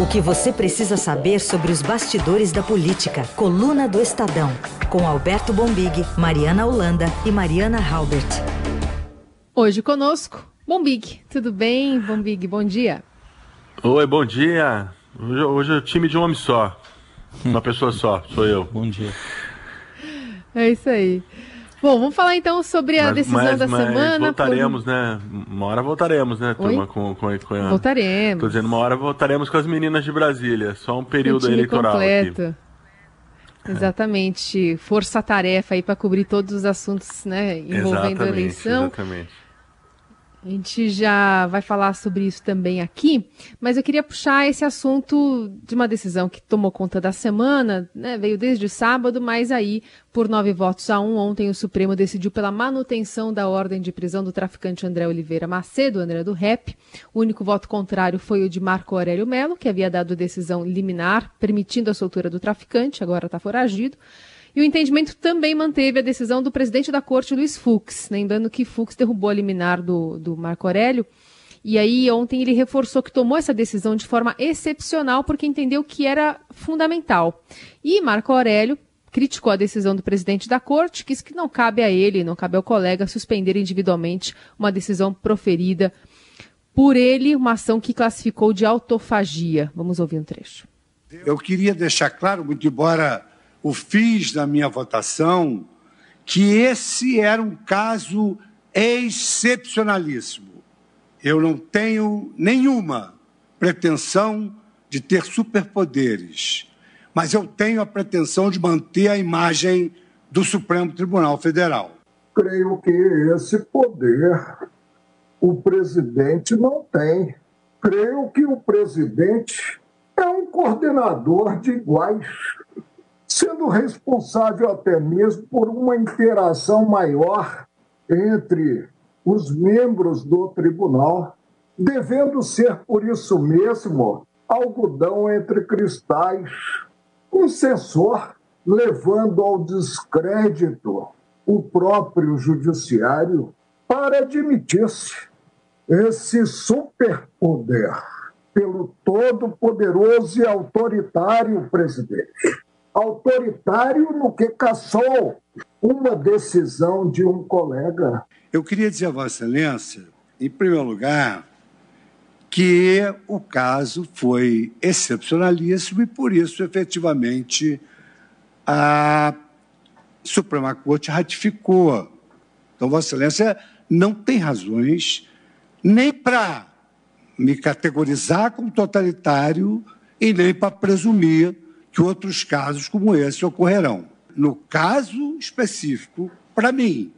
O que você precisa saber sobre os bastidores da política. Coluna do Estadão. Com Alberto Bombig, Mariana Holanda e Mariana Halbert. Hoje conosco, Bombig. Tudo bem, Bombig? Bom dia. Oi, bom dia. Hoje, hoje é o time de um homem só. Uma pessoa só, sou eu. Bom dia. É isso aí. Bom, vamos falar então sobre a mas, decisão mas, da mas semana. Voltaremos, por... né? Uma hora voltaremos, né, turma? Com, com, com a... Voltaremos. Tô dizendo, uma hora voltaremos com as meninas de Brasília. Só um período eleitoral completo. aqui. Exatamente. Força-tarefa aí para cobrir todos os assuntos, né? Envolvendo exatamente, a eleição. Exatamente. A gente já vai falar sobre isso também aqui, mas eu queria puxar esse assunto de uma decisão que tomou conta da semana, né, veio desde sábado, mas aí, por nove votos a um, ontem o Supremo decidiu pela manutenção da ordem de prisão do traficante André Oliveira Macedo, André do Rep. O único voto contrário foi o de Marco Aurélio Melo, que havia dado decisão liminar permitindo a soltura do traficante, agora está foragido. E o entendimento também manteve a decisão do presidente da corte, Luiz Fux, lembrando que Fux derrubou a liminar do, do Marco Aurélio. E aí, ontem, ele reforçou que tomou essa decisão de forma excepcional, porque entendeu que era fundamental. E Marco Aurélio criticou a decisão do presidente da corte, que disse que não cabe a ele, não cabe ao colega suspender individualmente uma decisão proferida por ele, uma ação que classificou de autofagia. Vamos ouvir um trecho. Eu queria deixar claro, muito embora o fiz da minha votação que esse era um caso excepcionalíssimo. Eu não tenho nenhuma pretensão de ter superpoderes, mas eu tenho a pretensão de manter a imagem do Supremo Tribunal Federal. Creio que esse poder o presidente não tem. Creio que o presidente é um coordenador de iguais sendo responsável até mesmo por uma interação maior entre os membros do tribunal, devendo ser, por isso mesmo, algodão entre cristais, um censor levando ao descrédito o próprio judiciário para admitir-se esse superpoder pelo todo-poderoso e autoritário presidente autoritário no que caçou uma decisão de um colega. Eu queria dizer a Vossa Excelência, em primeiro lugar, que o caso foi excepcionalíssimo e, por isso, efetivamente, a Suprema Corte ratificou. Então, Vossa Excelência não tem razões nem para me categorizar como totalitário e nem para presumir que outros casos como esse ocorrerão. No caso específico, para mim,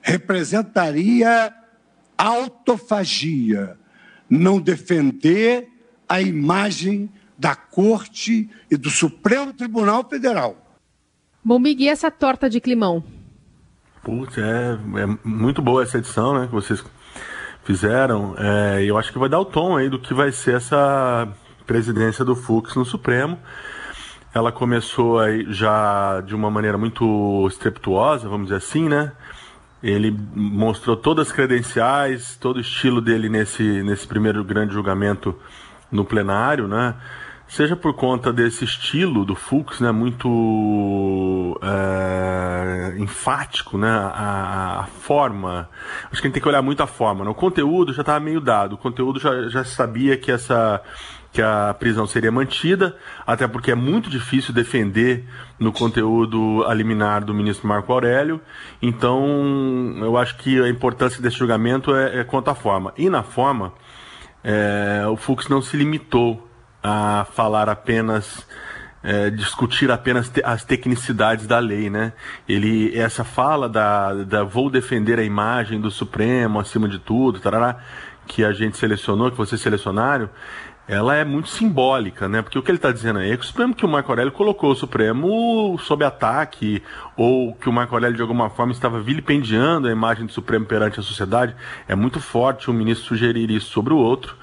representaria autofagia não defender a imagem da Corte e do Supremo Tribunal Federal. Bom, Miguel, essa torta de climão? Putz, é, é, muito boa essa edição, né, que vocês fizeram. É, eu acho que vai dar o tom aí do que vai ser essa presidência do Fux no Supremo. Ela começou aí já de uma maneira muito estreptuosa, vamos dizer assim, né? Ele mostrou todas as credenciais, todo o estilo dele nesse, nesse primeiro grande julgamento no plenário, né? Seja por conta desse estilo do Fux, né? Muito é, enfático, né? A, a, forma. Acho que a gente tem que olhar muito a forma. Né? O conteúdo já estava meio dado. O conteúdo já, já sabia que essa que a prisão seria mantida, até porque é muito difícil defender no conteúdo liminar do ministro Marco Aurélio. Então, eu acho que a importância desse julgamento é, é quanto à forma. E na forma, é, o Fux não se limitou a falar apenas. É, discutir apenas te, as tecnicidades da lei, né? Ele essa fala da, da vou defender a imagem do Supremo acima de tudo, tarará, que a gente selecionou, que vocês selecionaram, ela é muito simbólica, né? Porque o que ele está dizendo aí é que o Supremo que o Marco Aurélio colocou o Supremo sob ataque, ou que o Marco Aurélio de alguma forma estava vilipendiando a imagem do Supremo perante a sociedade, é muito forte um ministro sugerir isso sobre o outro.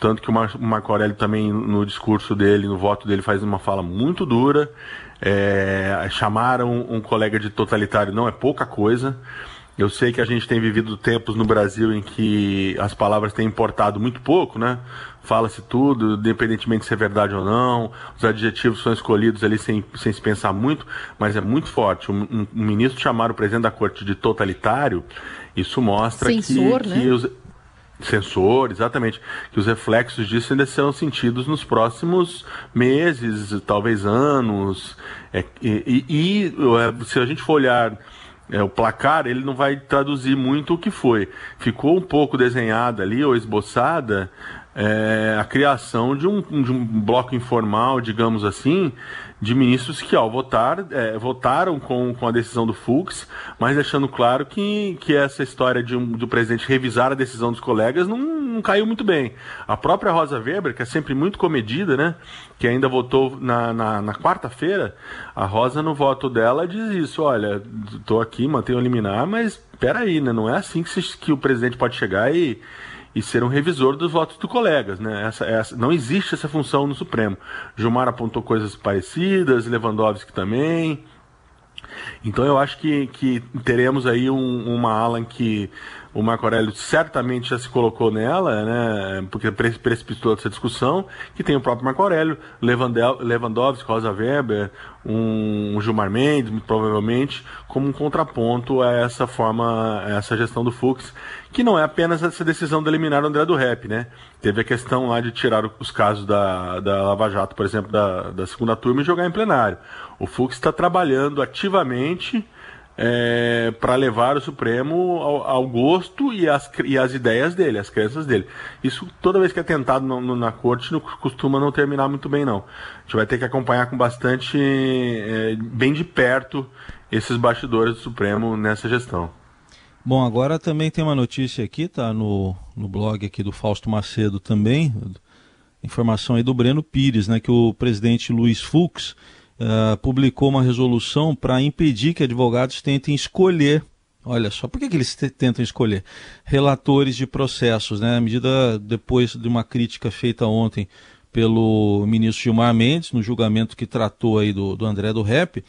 Tanto que o Marco Aurélio também, no discurso dele, no voto dele, faz uma fala muito dura. É, chamaram um colega de totalitário não é pouca coisa. Eu sei que a gente tem vivido tempos no Brasil em que as palavras têm importado muito pouco, né? Fala-se tudo, independentemente se é verdade ou não. Os adjetivos são escolhidos ali sem, sem se pensar muito, mas é muito forte. Um, um, um ministro chamar o presidente da corte de totalitário, isso mostra Censor, que, né? que os, Censor, exatamente. Que os reflexos disso ainda serão sentidos nos próximos meses, talvez anos. É, e, e, e, se a gente for olhar é, o placar, ele não vai traduzir muito o que foi. Ficou um pouco desenhada ali, ou esboçada, é, a criação de um, de um bloco informal, digamos assim, de ministros que, ao votar, é, votaram com, com a decisão do Fux, mas deixando claro que, que essa história de um, do presidente revisar a decisão dos colegas não, não caiu muito bem. A própria Rosa Weber, que é sempre muito comedida, né, que ainda votou na, na, na quarta-feira, a Rosa, no voto dela, diz isso: olha, estou aqui, mantenho liminar, mas peraí, né, não é assim que, se, que o presidente pode chegar e e ser um revisor dos votos dos colegas. Né? Essa, essa, não existe essa função no Supremo. Gilmar apontou coisas parecidas, Lewandowski também. Então eu acho que, que teremos aí um, uma ala em que o Marco Aurélio certamente já se colocou nela, né, porque precipitou essa discussão, que tem o próprio Marco Aurélio, Lewandowski, Rosa Weber, um Gilmar Mendes, provavelmente, como um contraponto a essa forma, a essa gestão do Fux, que não é apenas essa decisão de eliminar o André do Rep, né? Teve a questão lá de tirar os casos da, da Lava Jato, por exemplo, da, da segunda turma e jogar em plenário. O Fux está trabalhando ativamente é, para levar o Supremo ao, ao gosto e as, e as ideias dele, as crenças dele. Isso, toda vez que é tentado no, no, na corte, não costuma não terminar muito bem, não. A gente vai ter que acompanhar com bastante, é, bem de perto, esses bastidores do Supremo nessa gestão. Bom, agora também tem uma notícia aqui, tá no, no blog aqui do Fausto Macedo também, informação aí do Breno Pires, né, que o presidente Luiz Fux uh, publicou uma resolução para impedir que advogados tentem escolher. Olha só, por que, que eles tentam escolher? Relatores de processos, né? À medida, depois de uma crítica feita ontem pelo ministro Gilmar Mendes, no julgamento que tratou aí do, do André do Rep,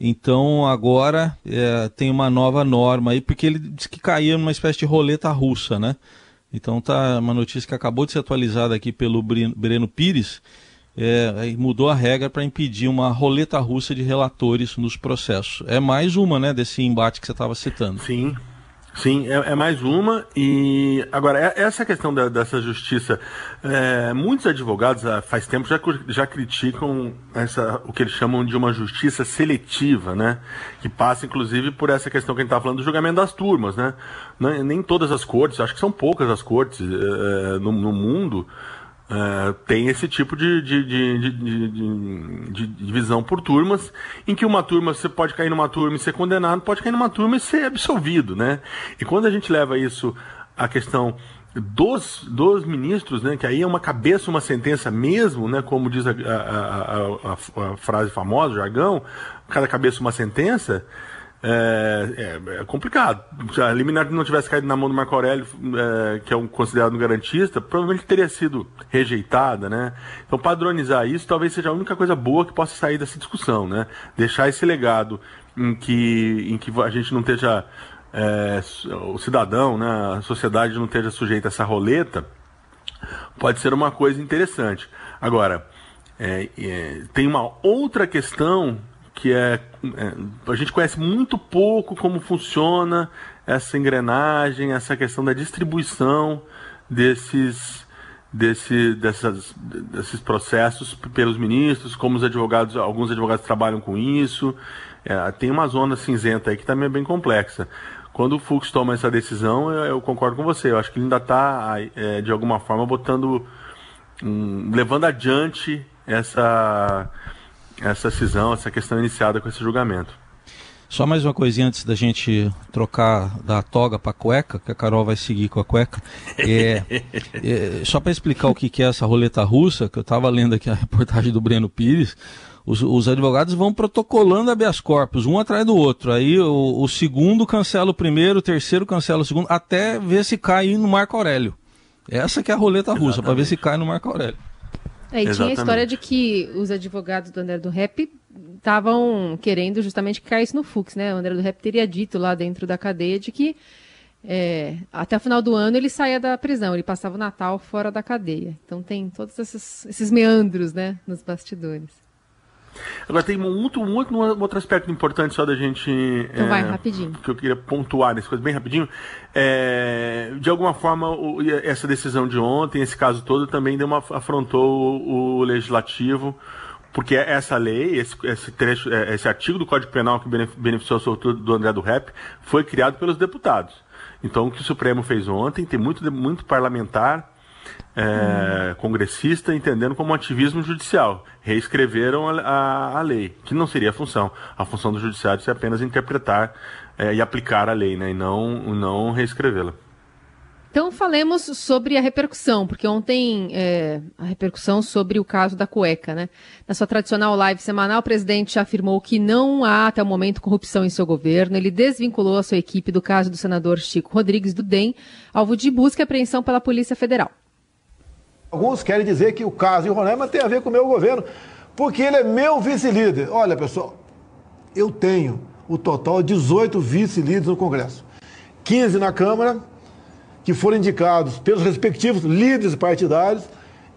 então agora é, tem uma nova norma aí, porque ele disse que caía numa espécie de roleta russa, né? Então tá uma notícia que acabou de ser atualizada aqui pelo Breno Pires, é, mudou a regra para impedir uma roleta russa de relatores nos processos. É mais uma, né, desse embate que você estava citando. Sim, Sim, é, é, mais uma. E agora, é, essa questão da, dessa justiça, é, muitos advogados há faz tempo já, já criticam essa, o que eles chamam de uma justiça seletiva, né? Que passa, inclusive, por essa questão que a gente estava falando do julgamento das turmas, né? Nem todas as cortes, acho que são poucas as cortes é, no, no mundo Uh, tem esse tipo de, de, de, de, divisão por turmas, em que uma turma você pode cair numa turma e ser condenado, pode cair numa turma e ser absolvido, né? E quando a gente leva isso à questão dos, dos ministros, né, que aí é uma cabeça, uma sentença mesmo, né, como diz a, a, a, a frase famosa, o jargão, cada cabeça uma sentença, é, é, é, complicado. Se a liminar não tivesse caído na mão do Marco Aurélio, é, que é um considerado um garantista, provavelmente teria sido rejeitada, né? Então, padronizar isso talvez seja a única coisa boa que possa sair dessa discussão, né? Deixar esse legado em que, em que a gente não esteja, é, o cidadão, né, a sociedade não esteja sujeita a essa roleta, pode ser uma coisa interessante. Agora, é, é, tem uma outra questão que é, é, a gente conhece muito pouco como funciona essa engrenagem, essa questão da distribuição desses desse, dessas, desses processos pelos ministros, como os advogados, alguns advogados trabalham com isso. É, tem uma zona cinzenta aí que também é bem complexa. Quando o Fux toma essa decisão, eu, eu concordo com você. Eu acho que ele ainda está, é, de alguma forma, botando, um, levando adiante essa essa cisão, essa questão iniciada com esse julgamento. Só mais uma coisinha antes da gente trocar da toga para cueca, que a Carol vai seguir com a cueca. É, é só para explicar o que, que é essa roleta russa, que eu estava lendo aqui a reportagem do Breno Pires, os, os, advogados vão protocolando habeas corpus, um atrás do outro. Aí o, o, segundo cancela o primeiro, o terceiro cancela o segundo, até ver se cai no Marco Aurélio. Essa que é a roleta russa, para ver se cai no Marco Aurélio. É, e tinha a história de que os advogados do André do Rap estavam querendo justamente que caísse no Fux, né? O André do Rep teria dito lá dentro da cadeia de que é, até o final do ano ele saía da prisão, ele passava o Natal fora da cadeia. Então tem todos esses, esses meandros, né, nos bastidores. Agora tem muito, muito um outro aspecto importante só da gente. Então é, vai, rapidinho. Que eu queria pontuar nessa coisa bem rapidinho. É, de alguma forma, o, essa decisão de ontem, esse caso todo, também deu uma, afrontou o, o legislativo porque essa lei, esse, esse, trecho, é, esse artigo do Código Penal que beneficiou a soltura do André do Rep, foi criado pelos deputados. Então, o que o Supremo fez ontem, tem muito, muito parlamentar, é, hum. congressista, entendendo como ativismo judicial. Reescreveram a, a, a, lei, que não seria a função. A função do judiciário é apenas interpretar é, e aplicar a lei, né, e não, não reescrevê-la. Então falemos sobre a repercussão, porque ontem é, a repercussão sobre o caso da cueca, né? Na sua tradicional live semanal, o presidente afirmou que não há até o momento corrupção em seu governo. Ele desvinculou a sua equipe do caso do senador Chico Rodrigues do DEM, alvo de busca e apreensão pela Polícia Federal. Alguns querem dizer que o caso de Roraima tem a ver com o meu governo, porque ele é meu vice-líder. Olha, pessoal, eu tenho o total de 18 vice-líderes no Congresso. 15 na Câmara que foram indicados pelos respectivos líderes partidários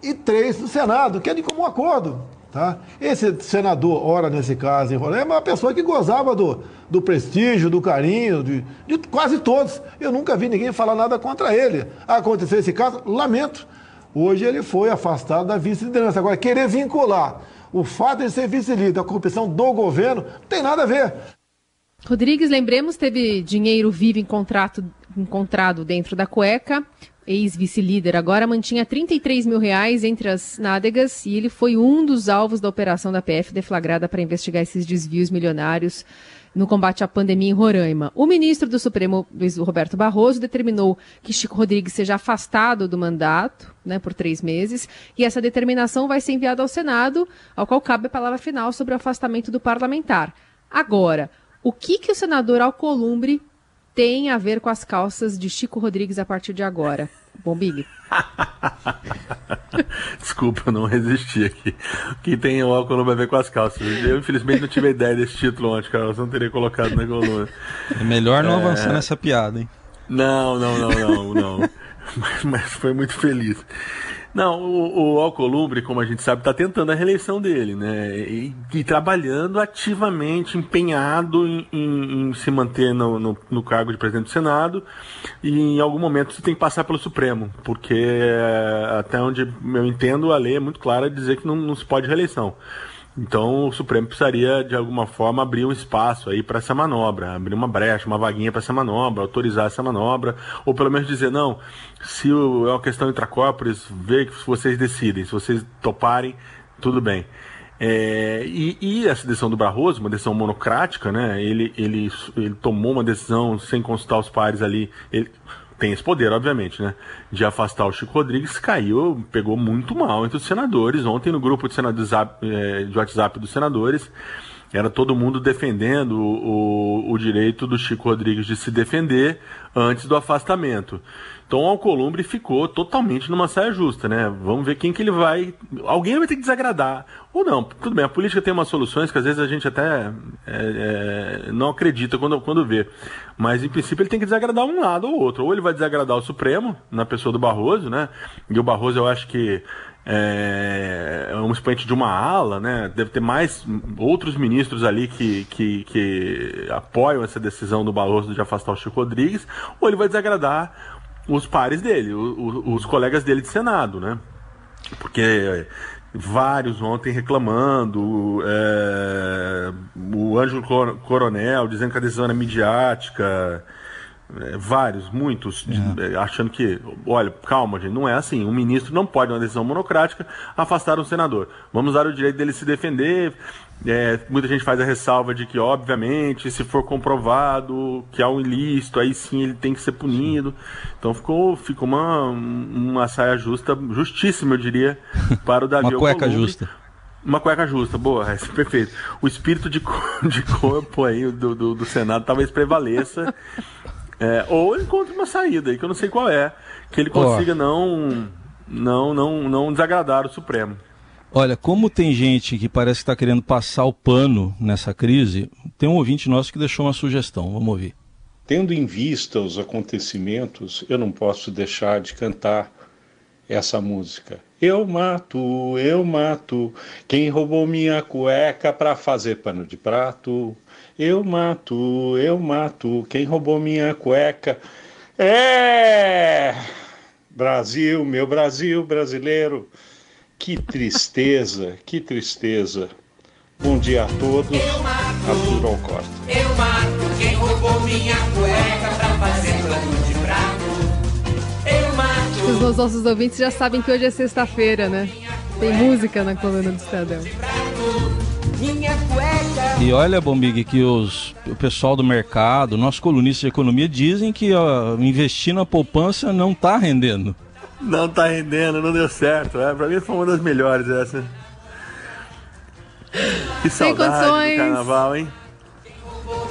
e três no Senado, que é de comum acordo. Tá? Esse senador, ora nesse caso em Roraima, é uma pessoa que gozava do, do prestígio, do carinho, de, de quase todos. Eu nunca vi ninguém falar nada contra ele. Aconteceu esse caso, lamento. Hoje ele foi afastado da vice-liderança. Agora, querer vincular o fato de ser vice-líder à corrupção do governo, não tem nada a ver. Rodrigues, lembremos, teve dinheiro vivo em contrato encontrado dentro da cueca. Ex-vice-líder agora mantinha 33 mil reais entre as nádegas e ele foi um dos alvos da operação da PF deflagrada para investigar esses desvios milionários no combate à pandemia em Roraima. O ministro do Supremo, Luiz Roberto Barroso, determinou que Chico Rodrigues seja afastado do mandato né, por três meses e essa determinação vai ser enviada ao Senado, ao qual cabe a palavra final sobre o afastamento do parlamentar. Agora, o que, que o senador Alcolumbre tem a ver com as calças de Chico Rodrigues a partir de agora? Bombig. Desculpa, eu não resisti aqui. O que tem o Alcolumbre a ver com as calças? Eu, infelizmente, não tive ideia desse título ontem, Carlos. Não teria colocado na coluna. É melhor não é... avançar nessa piada, hein? Não, não, não, não, não. mas, mas foi muito feliz. Não, o, o Alcolumbre, como a gente sabe, está tentando a reeleição dele, né? E, e trabalhando ativamente, empenhado em, em, em se manter no, no, no, cargo de presidente do Senado. E em algum momento você tem que passar pelo Supremo, porque eh, até onde eu entendo, a lei é muito clara de dizer que não, não se pode reeleição. Então o Supremo precisaria, de alguma forma, abrir um espaço aí para essa manobra, abrir uma brecha, uma vaguinha para essa manobra, autorizar essa manobra, ou pelo menos dizer, não, se é uma questão intracórporis, vê que vocês decidem, se vocês toparem, tudo bem. É, e, e, a decisão do Barroso, uma decisão monocrática, né? Ele, ele, ele tomou uma decisão sem consultar os pares ali. Ele, tem esse poder, obviamente, né? De afastar o Chico Rodrigues, caiu, pegou muito mal entre os senadores. Ontem, no grupo de, senadores, é, de WhatsApp dos senadores, era todo mundo defendendo o, o, direito do Chico Rodrigues de se defender antes do afastamento. O Alcolumbre ficou totalmente numa saia justa, né? Vamos ver quem que ele vai. Alguém vai ter que desagradar. Ou não, tudo bem, a política tem umas soluções que às vezes a gente até é, é, não acredita quando, quando vê. Mas em princípio ele tem que desagradar um lado ou outro. Ou ele vai desagradar o Supremo, na pessoa do Barroso, né? E o Barroso eu acho que é, é um expoente de uma ala, né? Deve ter mais outros ministros ali que, que, que apoiam essa decisão do Barroso de afastar o Chico Rodrigues, ou ele vai desagradar os pares dele, os, os colegas dele de Senado, né? Porque vários ontem reclamando, é, o Ângelo Coronel dizendo que a midiática, é, vários, muitos, é. achando que, olha, calma, gente, não é assim. Um ministro não pode, uma decisão monocrática, afastar um senador. Vamos dar o direito dele se defender, é, muita gente faz a ressalva de que, obviamente, se for comprovado que há um ilícito, aí sim ele tem que ser punido. Então ficou, ficou uma, uma saia justa, justíssima, eu diria, para o Davi Uma cueca justa. Uma cueca justa, boa, é, perfeito. O espírito de, de corpo aí do, do, do Senado talvez prevaleça. É, ou encontre uma saída aí, que eu não sei qual é, que ele consiga oh. não, não, não, não desagradar o Supremo. Olha, como tem gente que parece que está querendo passar o pano nessa crise, tem um ouvinte nosso que deixou uma sugestão. Vamos ouvir. Tendo em vista os acontecimentos, eu não posso deixar de cantar essa música. Eu mato, eu mato quem roubou minha cueca para fazer pano de prato. Eu mato, eu mato quem roubou minha cueca. É! Brasil, meu Brasil brasileiro. Que tristeza, que tristeza. Bom dia a todos. Arthur Alcosta. Eu mato quem roubou minha cueca pra fazer plano de prato. Os nossos ouvintes já sabem que hoje é sexta-feira, né? Tem música na coluna do Estadão. E olha, Bombig, que os, o pessoal do mercado, nossos colunistas de economia, dizem que ó, investir na poupança não está rendendo. Não tá rendendo, não deu certo. É, pra mim foi uma das melhores essa. Que saudade condições. do carnaval, hein?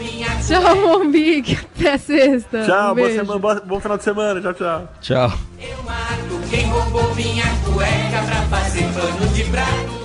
Tchau, Mombig. Até sexta. Tchau, Um boa semana, boa- bom final de semana. Tchau, tchau. Tchau. Quem roubou minha cueca pra fazer pano de prato?